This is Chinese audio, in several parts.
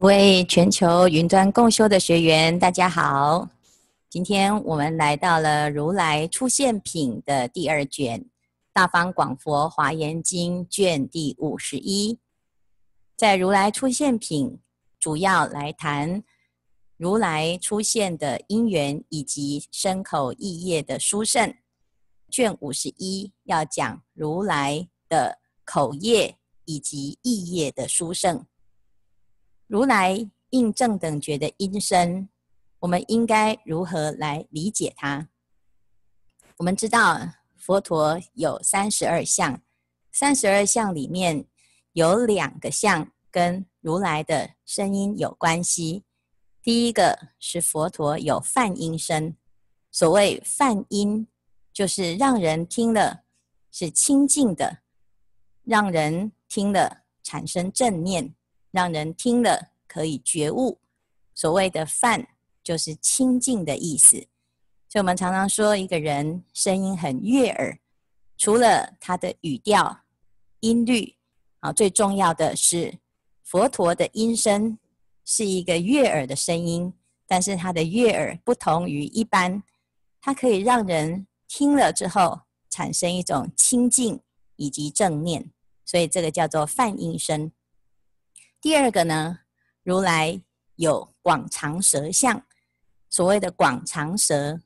各位全球云端共修的学员，大家好。今天我们来到了《如来出现品》的第二卷，《大方广佛华严经》卷第五十一。在《如来出现品》，主要来谈如来出现的因缘以及身口意业的殊胜。卷五十一要讲如来的口业以及意业的殊胜。如来应正等觉的音声，我们应该如何来理解它？我们知道佛陀有三十二相，三十二相里面有两个相跟如来的声音有关系。第一个是佛陀有梵音声，所谓梵音，就是让人听了是清净的，让人听了产生正念。让人听了可以觉悟，所谓的梵就是清净的意思。所以我们常常说一个人声音很悦耳，除了他的语调、音律啊，最重要的是佛陀的音声是一个悦耳的声音，但是他的悦耳不同于一般，它可以让人听了之后产生一种清净以及正念，所以这个叫做梵音声。第二个呢，如来有广长舌相，所谓的广长舌，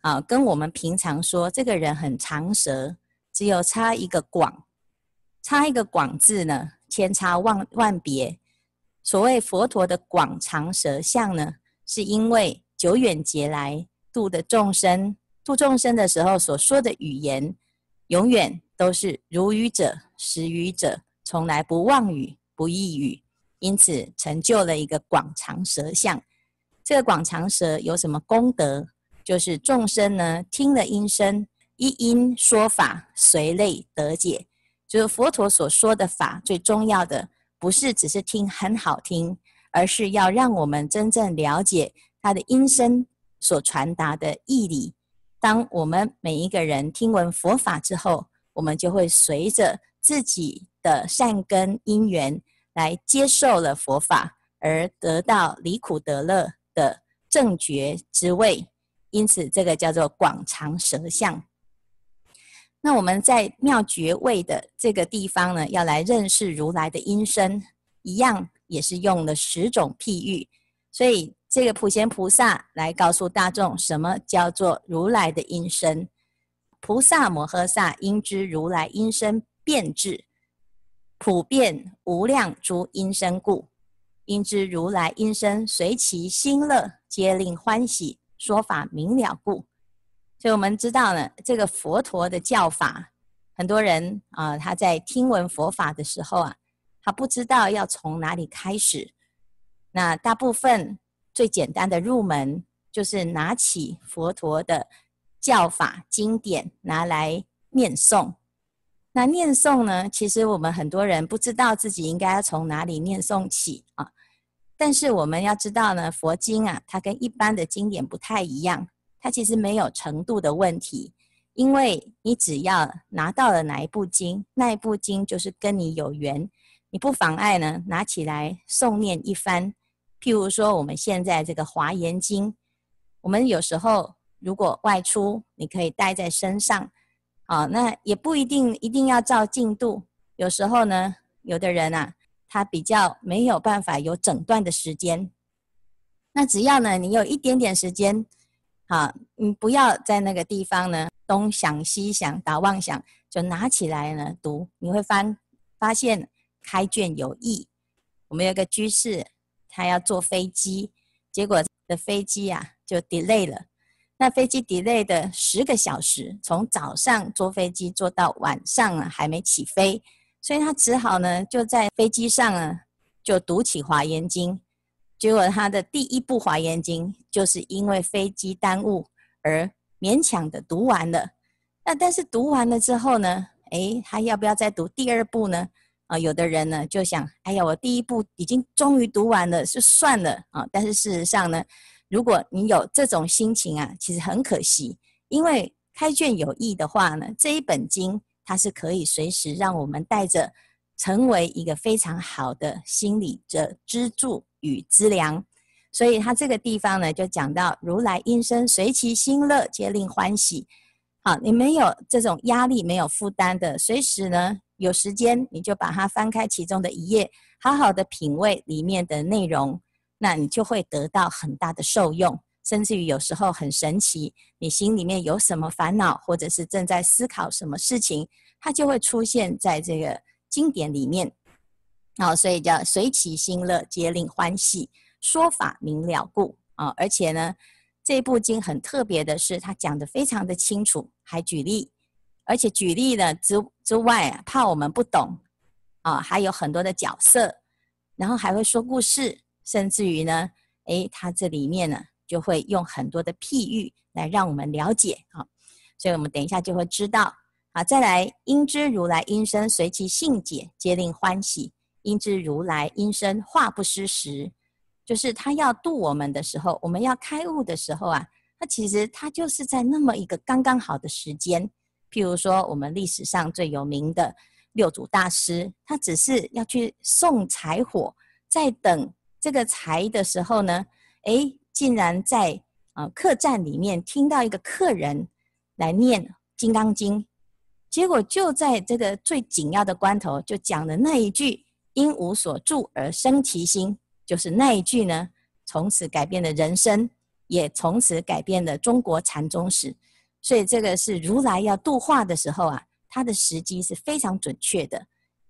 啊，跟我们平常说这个人很长舌，只有差一个广，差一个广字呢，千差万万别。所谓佛陀的广长舌相呢，是因为久远劫来度的众生，度众生的时候所说的语言，永远都是如语者、实语者，从来不妄语。不异语，因此成就了一个广长舌相。这个广长舌有什么功德？就是众生呢听了音声，一音说法，随类得解。就是佛陀所说的法，最重要的不是只是听很好听，而是要让我们真正了解他的音声所传达的义理。当我们每一个人听闻佛法之后，我们就会随着自己的善根因缘来接受了佛法，而得到离苦得乐的正觉之位，因此这个叫做广长舌相。那我们在妙觉位的这个地方呢，要来认识如来的音声，一样也是用了十种譬喻，所以这个普贤菩萨来告诉大众，什么叫做如来的音声？菩萨摩诃萨应知如来音声遍智。普遍无量诸音声故，应知如来音声随其心乐，皆令欢喜，说法明了故。所以我们知道呢，这个佛陀的教法，很多人啊、他在听闻佛法的时候啊，他不知道要从哪里开始。那大部分最简单的入门，就是拿起佛陀的教法经典，拿来念诵。那念诵呢？其实我们很多人不知道自己应该要从哪里念诵起啊。但是我们要知道呢，佛经啊，它跟一般的经典不太一样，它其实没有程度的问题。因为你只要拿到了哪一部经，那一部经就是跟你有缘，你不妨碍呢，拿起来诵念一番。譬如说，我们现在这个《华严经》，我们有时候如果外出，你可以带在身上。啊，那也不一定一定要照进度。有时候呢，有的人啊，他比较没有办法有整段的时间。那只要呢，你有一点点时间，好，你不要在那个地方呢东想西想打妄想，就拿起来呢读，你会发发现开卷有益。我们有个居士，他要坐飞机，结果的飞机啊就 delay 了。那飞机 delay 的十个小时，从早上坐飞机坐到晚上啊，还没起飞，所以他只好呢就在飞机上啊就读起《华严经》，结果他的第一部《华严经》就是因为飞机耽误而勉强的读完了。那但是读完了之后呢，诶，他要不要再读第二部呢？啊，有的人呢就想，哎呀，我第一部已经终于读完了，就算了啊。但是事实上呢，如果你有这种心情啊，其实很可惜，因为开卷有益的话呢，这一本经它是可以随时让我们带着，成为一个非常好的心理的支柱与资粮。所以他这个地方呢，就讲到如来音声随其心乐，皆令欢喜。好，你没有这种压力，没有负担的，随时呢有时间，你就把它翻开其中的一页，好好的品味里面的内容，那你就会得到很大的受用。甚至于有时候很神奇，你心里面有什么烦恼，或者是正在思考什么事情，它就会出现在这个经典里面。好，所以叫随其心乐，皆令欢喜，说法明了故啊。而且呢，这部经很特别的是，它讲的非常的清楚，还举例，而且举例呢之之外啊，怕我们不懂啊，还有很多的角色，然后还会说故事，甚至于呢，诶，它这里面呢。就会用很多的譬喻来让我们了解啊，所以我们等一下就会知道啊。再来，应知如来音声随其性解，皆令欢喜；应知如来音声话不失时，就是他要度我们的时候，我们要开悟的时候啊，他其实他就是在那么一个刚刚好的时间。譬如说，我们历史上最有名的六祖大师，他只是要去送柴火，在等这个柴的时候呢，诶。竟然在啊客栈里面听到一个客人来念《金刚经》，结果就在这个最紧要的关头，就讲了那一句“因无所住而生其心”，就是那一句呢，从此改变了人生，也从此改变了中国禅宗史。所以这个是如来要度化的时候啊，他的时机是非常准确的。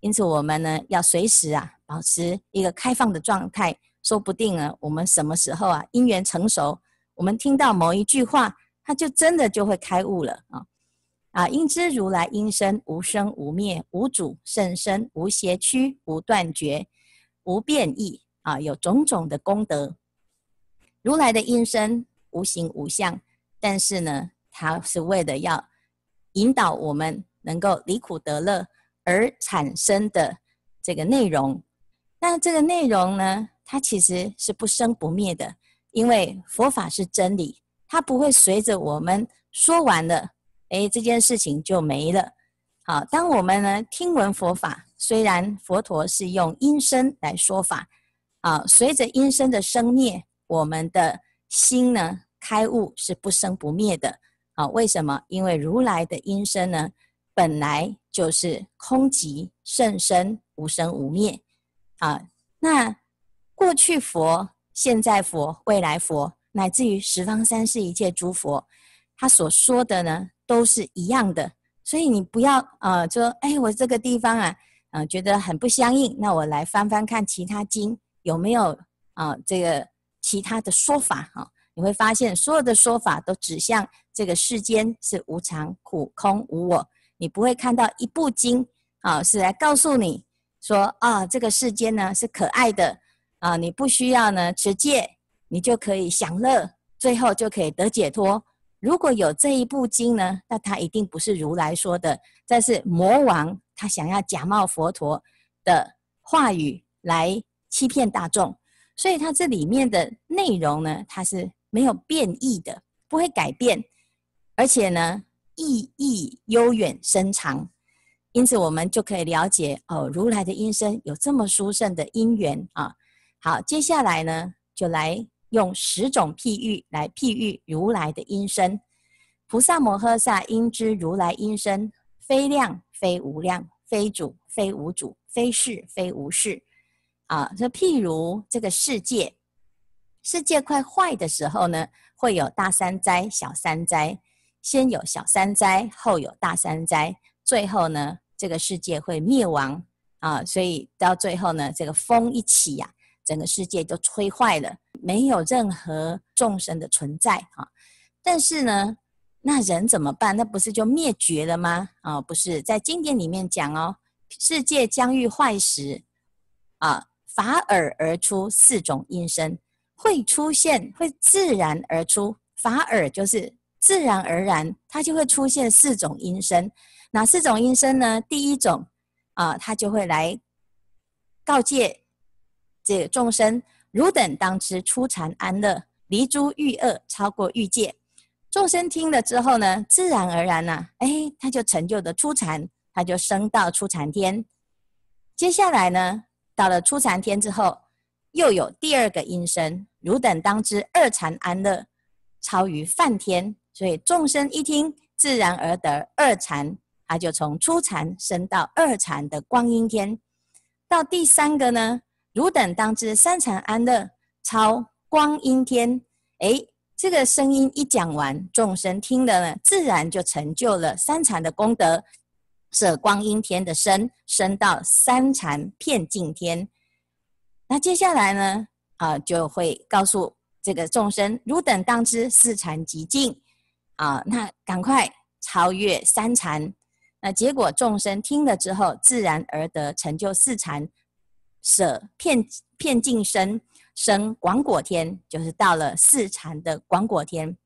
因此我们呢要随时啊保持一个开放的状态。说不定呢，我们什么时候啊，因缘成熟，我们听到某一句话，它就真的就会开悟了啊！啊，应知如来音声无生无灭，无主甚深，无邪曲，无断绝，无变异啊，有种种的功德。如来的音声无形无相，但是呢，它是为了要引导我们能够离苦得乐而产生的这个内容。那这个内容呢，它其实是不生不灭的，因为佛法是真理，它不会随着我们说完了，哎，这件事情就没了。好，当我们呢听闻佛法，虽然佛陀是用音声来说法，啊，随着音声的生灭，我们的心呢开悟是不生不灭的。啊，为什么？因为如来的音声呢，本来就是空寂甚深，无生无灭。啊，那。过去佛、现在佛、未来佛，乃至于十方三世一切诸佛，他所说的呢，都是一样的。所以你不要啊、呃，说，哎，我这个地方啊，啊、呃，觉得很不相应，那我来翻翻看其他经有没有啊、这个其他的说法哈、啊。你会发现，所有的说法都指向这个世间是无常、苦、空、无我。你不会看到一部经啊，是来告诉你说啊，这个世间呢是可爱的。啊，你不需要呢持戒，你就可以享乐，最后就可以得解脱。如果有这一部经呢，那它一定不是如来说的，这是魔王他想要假冒佛陀的话语来欺骗大众。所以它这里面的内容呢，它是没有变异的，不会改变，而且呢意义悠远深长。因此我们就可以了解哦，如来的音声有这么殊胜的因缘啊。好，接下来呢，就来用十种譬喻来譬喻如来的音声。菩萨摩诃萨应知如来音声，非量非无量，非主非无主，非是非无是。啊，这譬如这个世界，世界快坏的时候呢，会有大三灾、小三灾，先有小三灾，后有大三灾，最后呢，这个世界会灭亡啊。所以到最后呢，这个风一起呀、整个世界都吹坏了，没有任何众生的存在啊！但是呢，那人怎么办？那不是就灭绝了吗？啊，不是，在经典里面讲哦，世界将欲坏时，啊，法尔而出四种音声，会出现，会自然而出。法尔就是自然而然，它就会出现四种音声。哪四种音声呢？第一种啊，它就会来告诫。这个众生，汝等当知初禅安乐，离诸欲恶，超过欲界。众生听了之后呢，自然而然呐、啊，哎，他就成就的初禅，他就升到初禅天。接下来呢，到了初禅天之后，又有第二个音声，汝等当知二禅安乐，超于梵天。所以众生一听，自然而得二禅，他就从初禅升到二禅的光阴天。到第三个呢，汝等当知三禅安乐，超光阴天。诶，这个声音一讲完，众生听了呢，自然就成就了三禅的功德，舍光阴天的身，升到三禅片净天。那接下来呢，啊，就会告诉这个众生，汝等当知四禅极尽，啊，那赶快超越三禅。那结果众生听了之后，自然而得成就四禅，舍片片净身，生广果天，就是到了四禅的广果天。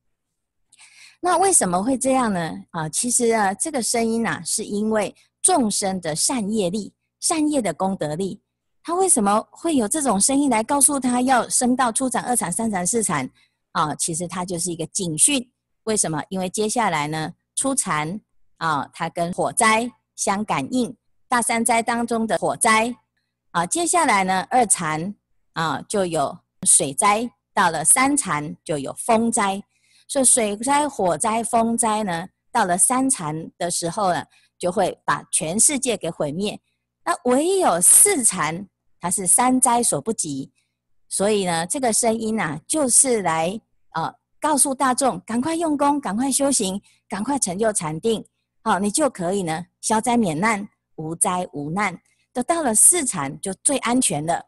那为什么会这样呢？啊，其实啊，这个声音啊，是因为众生的善业力、善业的功德力。他为什么会有这种声音来告诉他要升到初禅、二禅、三禅、四禅？啊，其实它就是一个警讯。为什么？因为接下来呢，初禅啊，它跟火灾相感应，大三灾当中的火灾啊，接下来呢，二禅啊就有水灾，到了三禅就有风灾。所以水灾、火灾、风灾呢，到了三禅的时候呢，就会把全世界给毁灭。那唯有四禅，它是三灾所不及，所以呢，这个声音呐、啊，就是来呃告诉大众，赶快用功，赶快修行，赶快成就禅定，好、你就可以呢消灾免难，无灾无难。都到了四禅，就最安全了。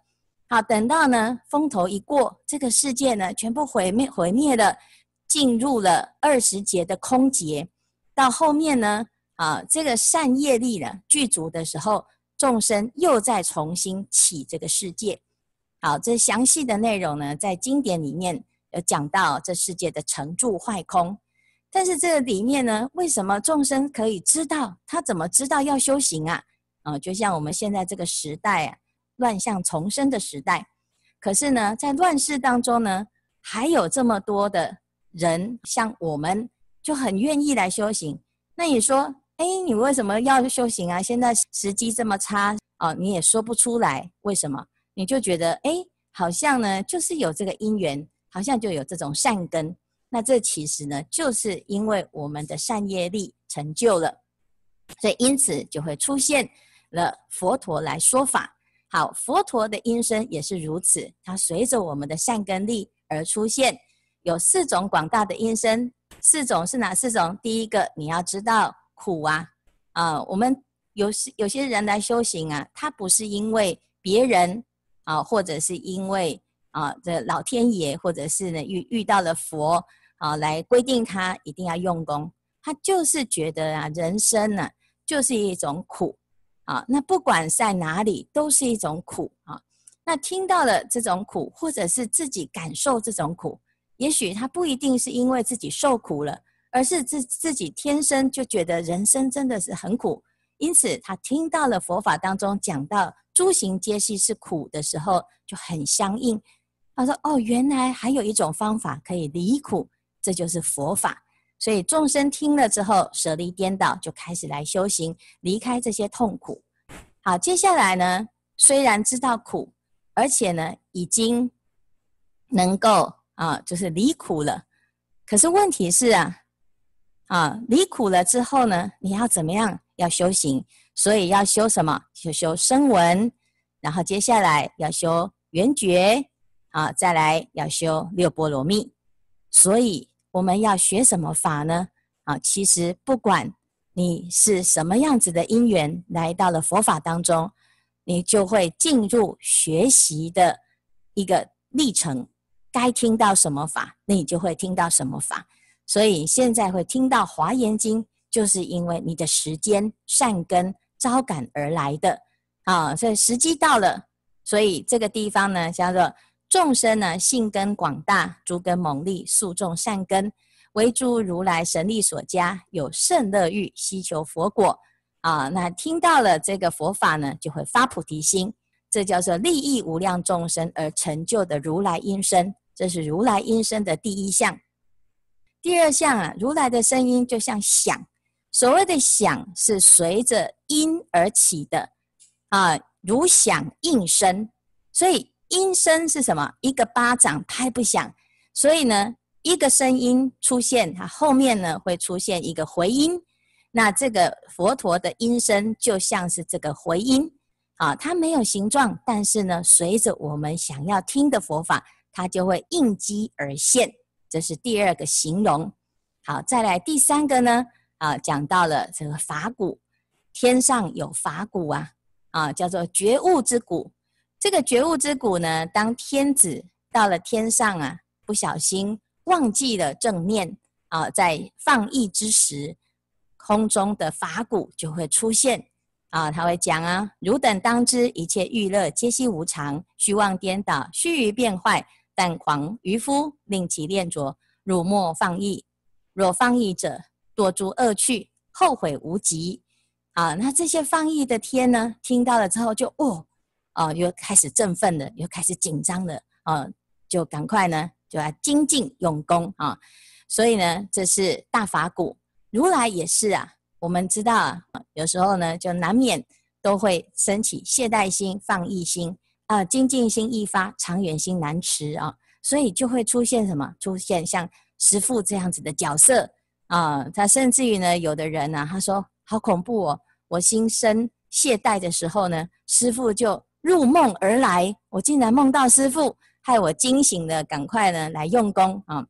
好，等到呢风头一过，这个世界呢全部毁灭毁灭了，进入了二十劫的空劫。到后面呢，啊，这个善业力呢具足的时候。众生又再重新起这个世界，好，这详细的内容呢，在经典里面有讲到这世界的成住坏空。但是这个里面呢，为什么众生可以知道？他怎么知道要修行啊？啊，就像我们现在这个时代啊，乱象丛生的时代。可是呢，在乱世当中呢，还有这么多的人，像我们就很愿意来修行。那你说？哎，你为什么要修行啊？现在时机这么差哦，你也说不出来为什么？你就觉得哎，好像呢，就是有这个因缘，好像就有这种善根。那这其实呢，就是因为我们的善业力成就了，所以因此就会出现了佛陀来说法。好，佛陀的音声也是如此，它随着我们的善根力而出现，有四种广大的音声。四种是哪四种？第一个你要知道。苦啊，啊、我们有些有些人来修行啊，他不是因为别人啊，或者是因为啊，这老天爷，或者是呢遇遇到了佛啊，来规定他一定要用功，他就是觉得啊，人生呢、就是一种苦啊，那不管在哪里都是一种苦啊，那听到了这种苦，或者是自己感受这种苦，也许他不一定是因为自己受苦了。而是自自己天生就觉得人生真的是很苦，因此他听到了佛法当中讲到诸行皆系是苦的时候，就很相应。他说：“哦，原来还有一种方法可以离苦，这就是佛法。”所以众生听了之后，舍离颠倒，就开始来修行，离开这些痛苦。好，接下来呢，虽然知道苦，而且呢，已经能够啊，就是离苦了。可是问题是啊。啊，离苦了之后呢，你要怎么样？要修行，所以要修什么？就修声闻，然后接下来要修缘觉，啊，再来要修六波罗蜜。所以我们要学什么法呢？啊，其实不管你是什么样子的因缘来到了佛法当中，你就会进入学习的一个历程。该听到什么法，那你就会听到什么法。所以现在会听到《华严经》，就是因为你的时间善根招感而来的啊。所以时机到了，所以这个地方呢叫做众生呢性根广大，诸根猛利，速种善根，为诸如来神力所加，有甚乐欲，希求佛果啊。那听到了这个佛法呢，就会发菩提心，这叫做利益无量众生而成就的如来音声。这是如来音声的第一项。第二项啊，如来的声音就像响，所谓的响是随着音而起的啊，如响应声，所以音声是什么？一个巴掌拍不响，所以呢，一个声音出现，它后面呢会出现一个回音。那这个佛陀的音声就像是这个回音啊，它没有形状，但是呢，随着我们想要听的佛法，它就会应机而现。这是第二个形容。好，再来第三个呢？啊，讲到了这个法鼓，天上有法鼓啊，啊，叫做觉悟之鼓。这个觉悟之鼓呢，当天子到了天上啊，不小心忘记了正念啊，在放逸之时。空中的法鼓就会出现啊，他会讲啊，汝等当知，一切欲乐皆悉无常，虚妄颠倒，须臾变坏。但狂愚夫，令其恋着，汝莫放逸。若放逸者，堕诸恶趣，后悔无及。啊，那这些放逸的天呢，听到了之后就哦，哦，又开始振奋了，又开始紧张了，啊，就赶快呢，就要精进用功啊。所以呢，这是大法鼓。如来也是啊，我们知道啊，有时候呢，就难免都会升起懈怠心、放逸心啊，精进心易发，长远心难持啊，所以就会出现什么？出现像师父这样子的角色啊，他甚至于呢，有的人呢、啊，他说好恐怖哦，我心生懈怠的时候呢，师父就入梦而来，我竟然梦到师父，害我惊醒了，赶快呢来用功啊，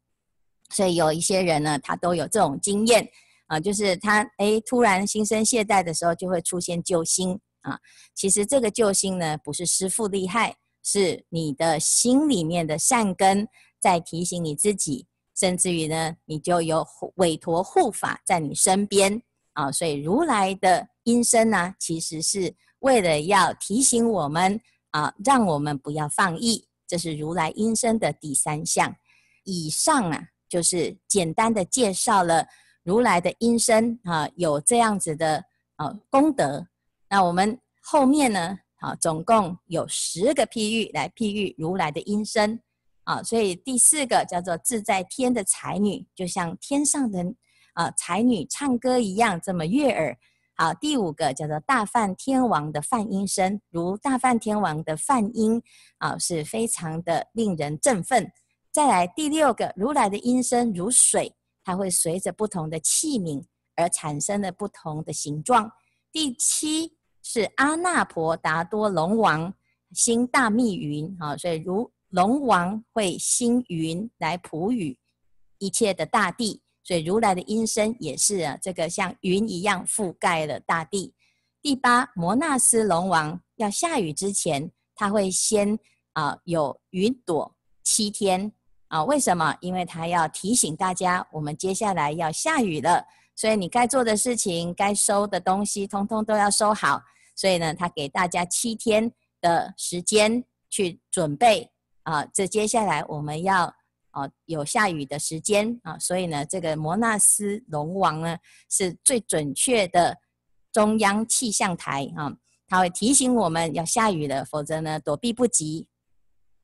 所以有一些人呢，他都有这种经验。啊，就是他哎，突然心生懈怠的时候，就会出现救星啊。其实这个救星呢，不是师父厉害，是你的心里面的善根在提醒你自己，甚至于呢，你就有委托护法在你身边啊。所以如来的音声呢，其实是为了要提醒我们啊，让我们不要放逸。这是如来音声的第三项。以上啊，就是简单的介绍了。如来的音声啊，有这样子的啊功德。那我们后面呢，啊，总共有十个譬喻来譬喻如来的音声啊。所以第四个叫做自在天的才女，就像天上的啊才女唱歌一样，这么悦耳。好，第五个叫做大梵天王的梵音声，如大梵天王的梵音啊，是非常的令人振奋。再来第六个，如来的音声如水。它会随着不同的器皿而产生的不同的形状。第七是阿那婆达多龙王兴大密云啊，所以如龙王会兴云来普雨一切的大地，所以如来的音声也是啊，这个像云一样覆盖了大地。第八摩纳斯龙王要下雨之前，他会先啊有云朵七天。啊，为什么？因为他要提醒大家，我们接下来要下雨了，所以你该做的事情、该收的东西，通通都要收好。所以呢，他给大家七天的时间去准备啊。这接下来我们要啊有下雨的时间啊，所以呢，这个摩纳斯龙王呢是最准确的中央气象台啊，他会提醒我们要下雨了，否则呢躲避不及。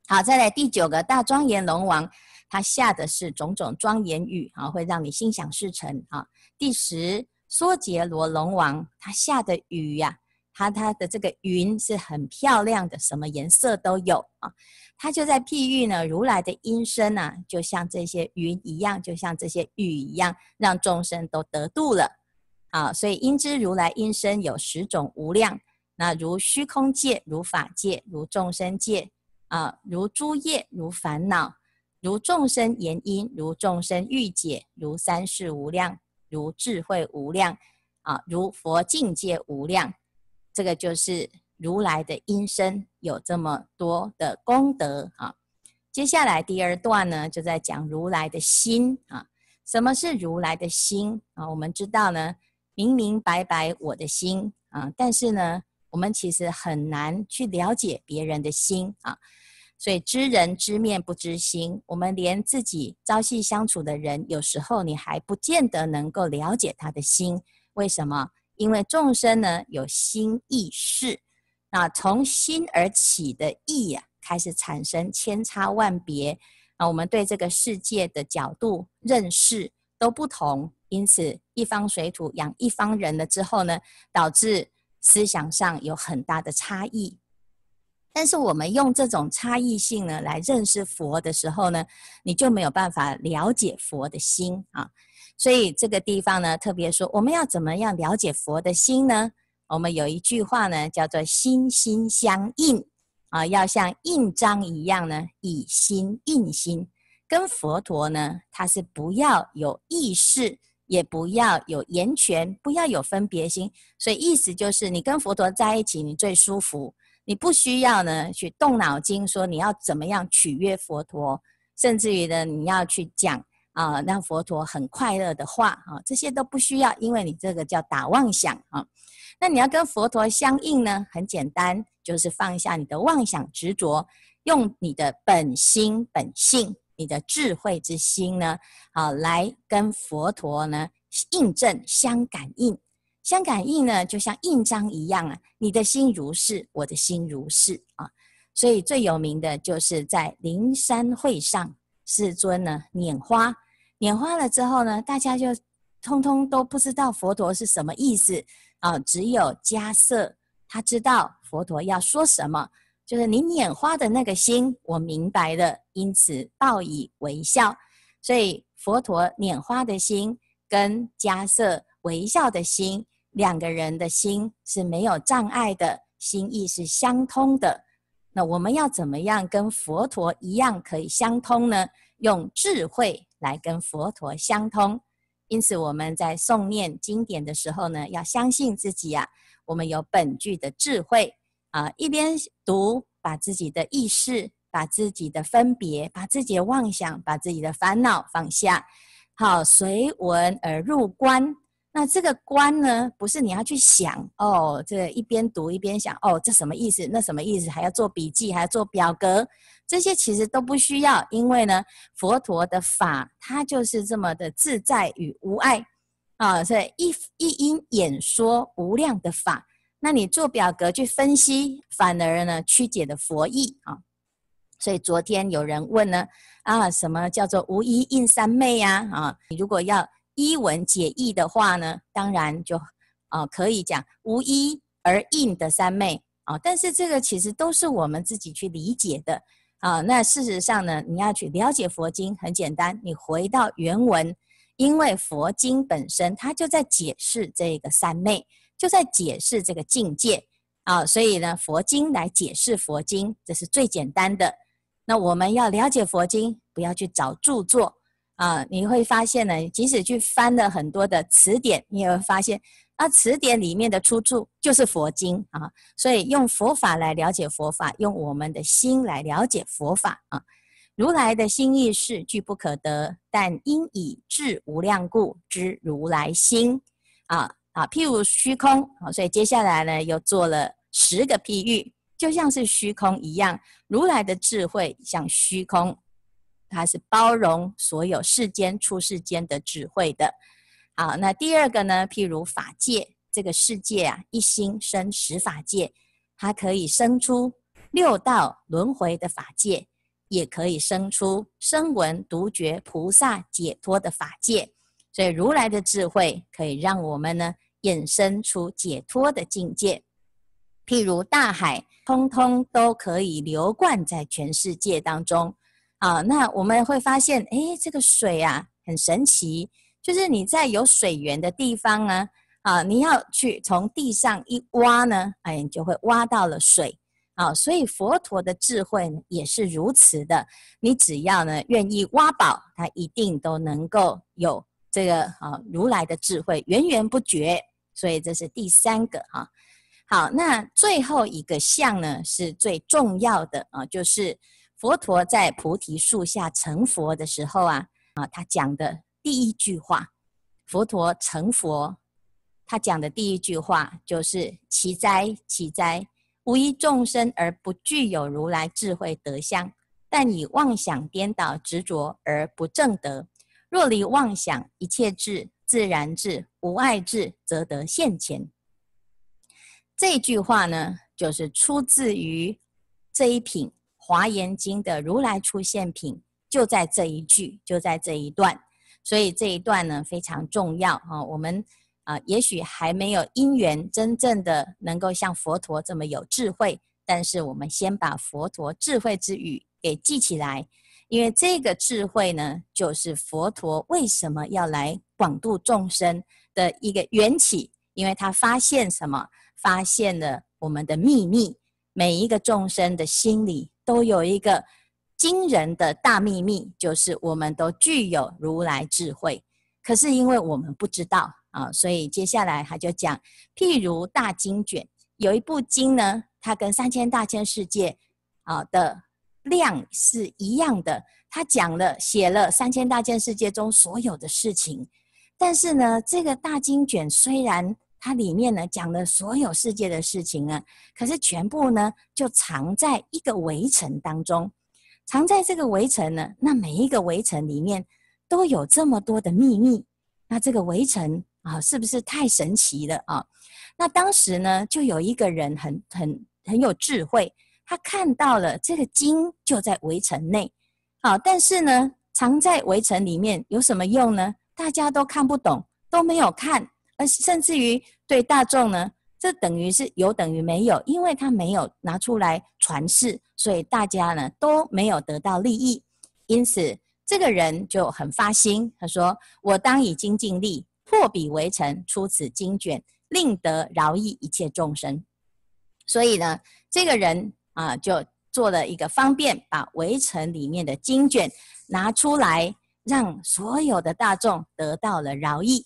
好，再来第九个大庄严龙王，他下的是种种庄严雨啊，会让你心想事成啊。第十梭杰罗龙王，他下的雨呀、他他的这个云是很漂亮的，什么颜色都有啊。他就在譬喻呢，如来的音声啊，就像这些云一样，就像这些雨一样，让众生都得度了啊。所以因知如来音声有十种无量，那如虚空界，如法界，如众生界。啊，如诸业，如烦恼，如众生言音，如众生欲解，如三世无量，如智慧无量，啊，如佛境界无量，这个就是如来的音声有这么多的功德啊。接下来第二段呢，就在讲如来的心啊。什么是如来的心啊？我们知道呢，明明白白我的心啊，但是呢，我们其实很难去了解别人的心啊。所以知人知面不知心，我们连自己朝夕相处的人，有时候你还不见得能够了解他的心。为什么？因为众生呢有心意识，那从心而起的意呀、开始产生千差万别。啊，我们对这个世界的角度认识都不同，因此一方水土养一方人了之后呢，导致思想上有很大的差异。但是我们用这种差异性呢来认识佛的时候呢，你就没有办法了解佛的心啊。所以这个地方呢，特别说我们要怎么样了解佛的心呢？我们有一句话呢，叫做心心相印啊，要像印章一样呢，以心印心。跟佛陀呢，他是不要有意识，也不要有言权，不要有分别心。所以意思就是，你跟佛陀在一起，你最舒服。你不需要呢去动脑筋说你要怎么样取悦佛陀，甚至于呢你要去讲啊让佛陀很快乐的话啊，这些都不需要，因为你这个叫打妄想啊。那你要跟佛陀相应呢，很简单，就是放下你的妄想执着，用你的本心本性，你的智慧之心呢，啊来跟佛陀呢印证相感应。相感应呢，就像印章一样啊，你的心如是，我的心如是啊。所以最有名的就是在灵山会上，世尊呢拈花，拈花了之后呢，大家就通通都不知道佛陀是什么意思啊。只有迦瑟他知道佛陀要说什么，就是你拈花的那个心，我明白了，因此报以微笑。所以佛陀拈花的心跟迦瑟微笑的心。两个人的心是没有障碍的，心意是相通的。那我们要怎么样跟佛陀一样可以相通呢？用智慧来跟佛陀相通。因此我们在诵念经典的时候呢，要相信自己啊，我们有本具的智慧啊。一边读，把自己的意识、把自己的分别、把自己的妄想、把自己的烦恼放下，好，随文而入观。那这个观呢，不是你要去想哦，这、一边读一边想哦，这什么意思？那什么意思？还要做笔记，还要做表格，这些其实都不需要，因为呢，佛陀的法它就是这么的自在与无碍啊，所以一一因演说无量的法，那你做表格去分析，反而呢曲解的佛意啊。所以昨天有人问呢，啊，什么叫做无一印三昧呀？啊，你如果要。依文解义的话呢，当然就啊、可以讲无一而应的三昧啊，但是这个其实都是我们自己去理解的啊。那事实上呢，你要去了解佛经很简单，你回到原文，因为佛经本身它就在解释这个三昧，就在解释这个境界啊，所以呢，佛经来解释佛经，这是最简单的。那我们要了解佛经，不要去找著作。啊，你会发现呢，即使去翻了很多的词典，你也会发现，啊，词典里面的出处就是佛经啊。所以用佛法来了解佛法，用我们的心来了解佛法啊。如来的心意是具不可得，但因以智无量故知如来心啊啊。譬如虚空啊，所以接下来呢又做了十个譬喻，就像是虚空一样，如来的智慧像虚空。它是包容所有世间出世间的智慧的。好，那第二个呢？譬如法界这个世界啊，一心生十法界，它可以生出六道轮回的法界，也可以生出声闻独觉菩萨解脱的法界。所以如来的智慧可以让我们呢衍生出解脱的境界。譬如大海，通通都可以流贯在全世界当中。啊，那我们会发现，哎，这个水啊，很神奇，就是你在有水源的地方呢，啊，你要去从地上一挖呢，哎，你就会挖到了水，啊，所以佛陀的智慧也是如此的，你只要呢愿意挖宝，他一定都能够有这个啊如来的智慧源源不绝，所以这是第三个哈，好，那最后一个相呢是最重要的啊，就是。佛陀在菩提树下成佛的时候啊，啊，他讲的第一句话，佛陀成佛，他讲的第一句话就是“奇哉，奇哉！无一众生而不具有如来智慧德相，但以妄想颠倒执着而不正得。若离妄想，一切智、自然智、无碍智，则得现前。”这句话呢，就是出自于这一品。华严经的如来出现品就在这一句，就在这一段，所以这一段呢非常重要啊。我们啊，也许还没有因缘真正的能够像佛陀这么有智慧，但是我们先把佛陀智慧之语给记起来，因为这个智慧呢，就是佛陀为什么要来广度众生的一个缘起。因为他发现什么？发现了我们的秘密。每一个众生的心里都有一个惊人的大秘密，就是我们都具有如来智慧。可是因为我们不知道啊，所以接下来他就讲，譬如大经卷，有一部经呢，它跟三千大千世界啊的量是一样的，他讲了写了三千大千世界中所有的事情。但是呢，这个大经卷虽然它里面呢讲了所有世界的事情呢，可是全部呢就藏在一个围城当中，藏在这个围城呢，那每一个围城里面都有这么多的秘密，那这个围城啊，是不是太神奇了啊？那当时呢，就有一个人很很很有智慧，他看到了这个经就在围城内，好，但是呢，藏在围城里面有什么用呢？大家都看不懂，都没有看。而甚至于对大众呢，这等于是有等于没有，因为他没有拿出来传世，所以大家呢都没有得到利益。因此，这个人就很发心，他说：“我当以精进力破彼围城，出此经卷，令得饶益一切众生。”所以呢，这个人啊，就做了一个方便，把围城里面的经卷拿出来，让所有的大众得到了饶益。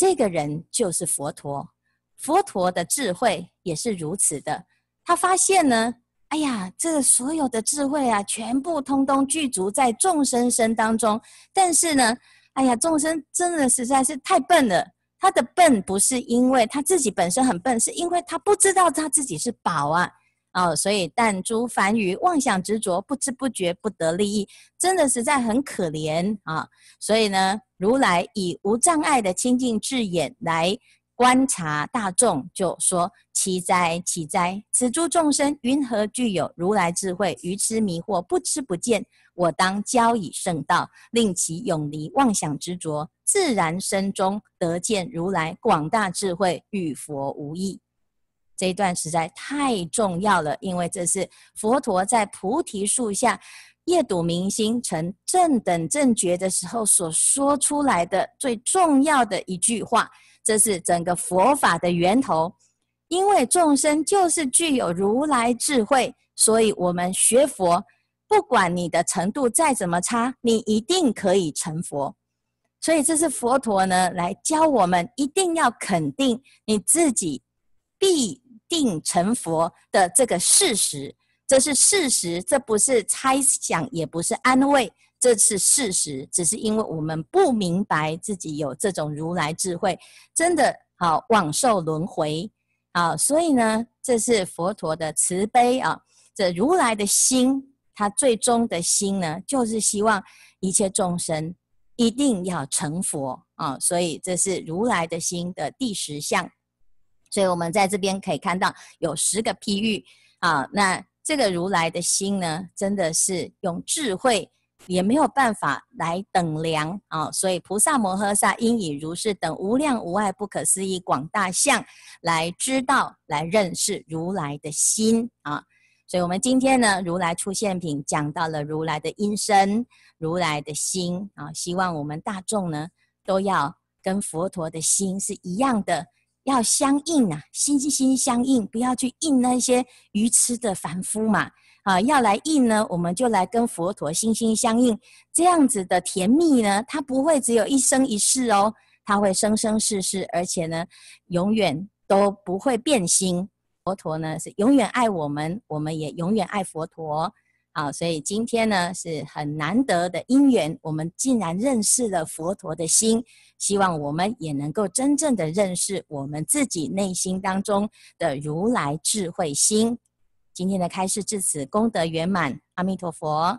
这个人就是佛陀，佛陀的智慧也是如此的。他发现呢，哎呀，这所有的智慧啊，全部通通具足在众生身当中。但是呢，哎呀，众生真的实在是太笨了。他的笨不是因为他自己本身很笨，是因为他不知道他自己是宝啊。哦，所以但诸凡愚妄想执着，不知不觉不得利益，真的实在很可怜啊。所以呢，如来以无障碍的清净智眼来观察大众，就说：奇哉，奇哉！此诸众生云何具有如来智慧，愚痴迷惑，不知不见？我当教以圣道，令其永离妄想执着，自然身中得见如来广大智慧，与佛无异。这一段实在太重要了，因为这是佛陀在菩提树下夜睹明星成正等正觉的时候所说出来的最重要的一句话。这是整个佛法的源头，因为众生就是具有如来智慧，所以我们学佛，不管你的程度再怎么差，你一定可以成佛。所以这是佛陀呢来教我们，一定要肯定你自己必。定成佛的这个事实，这是事实，这不是猜想，也不是安慰，这是事实。只是因为我们不明白自己有这种如来智慧，真的好枉受轮回啊！所以呢，这是佛陀的慈悲啊，这如来的心，他最终的心呢，就是希望一切众生一定要成佛啊！所以这是如来的心的第十项。所以我们在这边可以看到有十个譬喻啊，那这个如来的心呢，真的是用智慧也没有办法来等量啊，所以菩萨摩诃萨应以如是等无量无碍不可思议广大相来知道来认识如来的心啊。所以我们今天呢，如来出现品讲到了如来的音声、如来的心啊，希望我们大众呢都要跟佛陀的心是一样的。要相应啊，心心相应，不要去应那些愚痴的凡夫嘛。啊，要来应呢，我们就来跟佛陀心心相应，这样子的甜蜜呢，它不会只有一生一世哦，它会生生世世，而且呢，永远都不会变心。佛陀呢是永远爱我们，我们也永远爱佛陀。好，所以今天呢是很难得的因缘，我们竟然认识了佛陀的心，希望我们也能够真正的认识我们自己内心当中的如来智慧心。今天的开示至此功德圆满，阿弥陀佛。